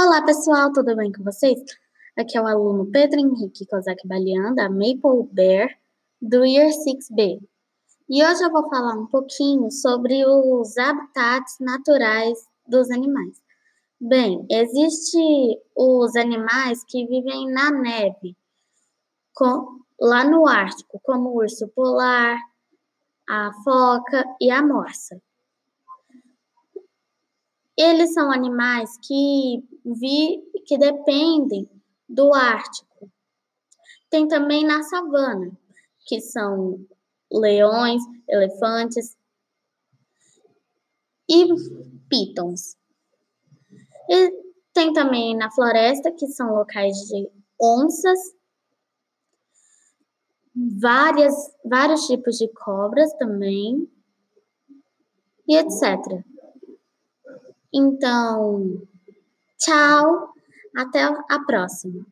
Olá, pessoal, tudo bem com vocês? Aqui é o aluno Pedro Henrique Kozak Balian, da Maple Bear, do Year 6B. E hoje eu vou falar um pouquinho sobre os habitats naturais dos animais. Bem, existem os animais que vivem na neve, com, lá no Ártico, como o urso polar, a foca e a morsa. Eles são animais que, vi, que dependem do Ártico. Tem também na savana, que são leões, elefantes e pitons. E tem também na floresta, que são locais de onças, várias, vários tipos de cobras também, e etc. Então, tchau, até a próxima.